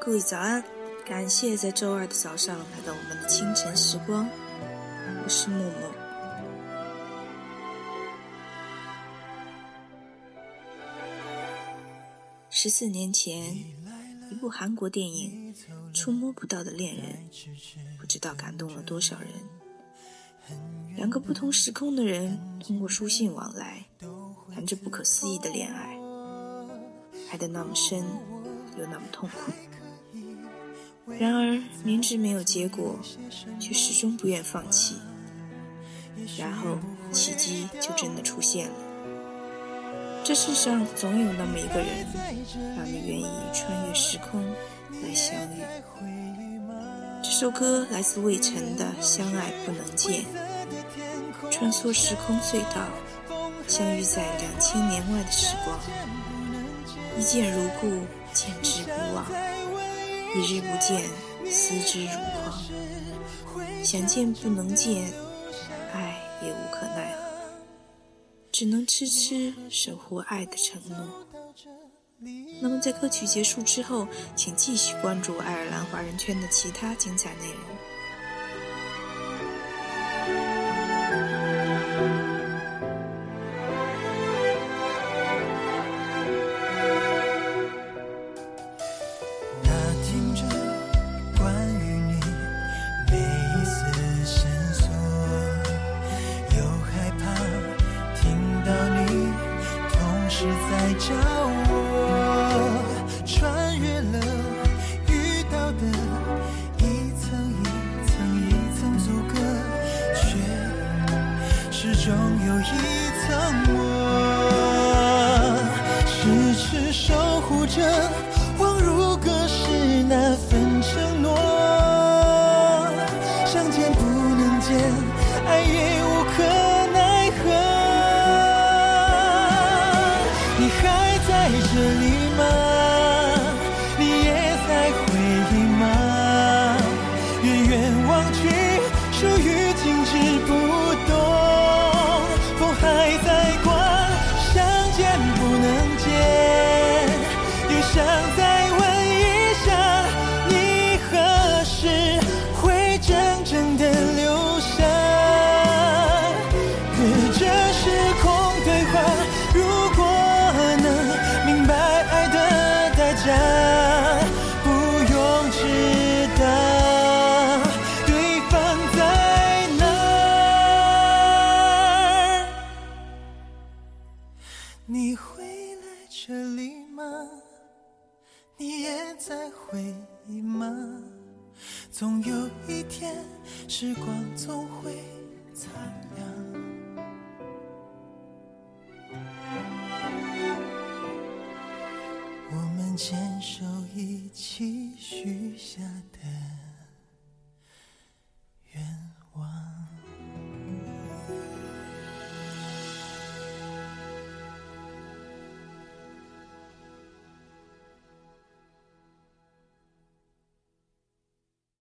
各位早安！感谢在周二的早上来到我们的清晨时光，我是默默。十四年前，一部韩国电影《触摸不到的恋人》，不知道感动了多少人。两个不同时空的人通过书信往来，谈着不可思议的恋爱，爱得那么深。又那么痛苦，然而明知没有结果，却始终不愿放弃。然后奇迹就真的出现了。这世上总有那么一个人，让你愿意穿越时空来相遇。这首歌来自魏晨的《相爱不能见》，穿梭时空隧道，相遇在两千年外的时光，一见如故。见之不忘，一日不见，思之如狂。想见不能见，爱也无可奈何，只能痴痴守护爱的承诺。那么，在歌曲结束之后，请继续关注爱尔兰华人圈的其他精彩内容。是在找我，穿越了遇到的一层一层一层阻隔，却始终有一层我，痴痴守护着，恍如隔世那份承诺，想见不能见，爱也无可。这里。在回忆吗？总有一天，时光总会擦亮。牵手一起许下的。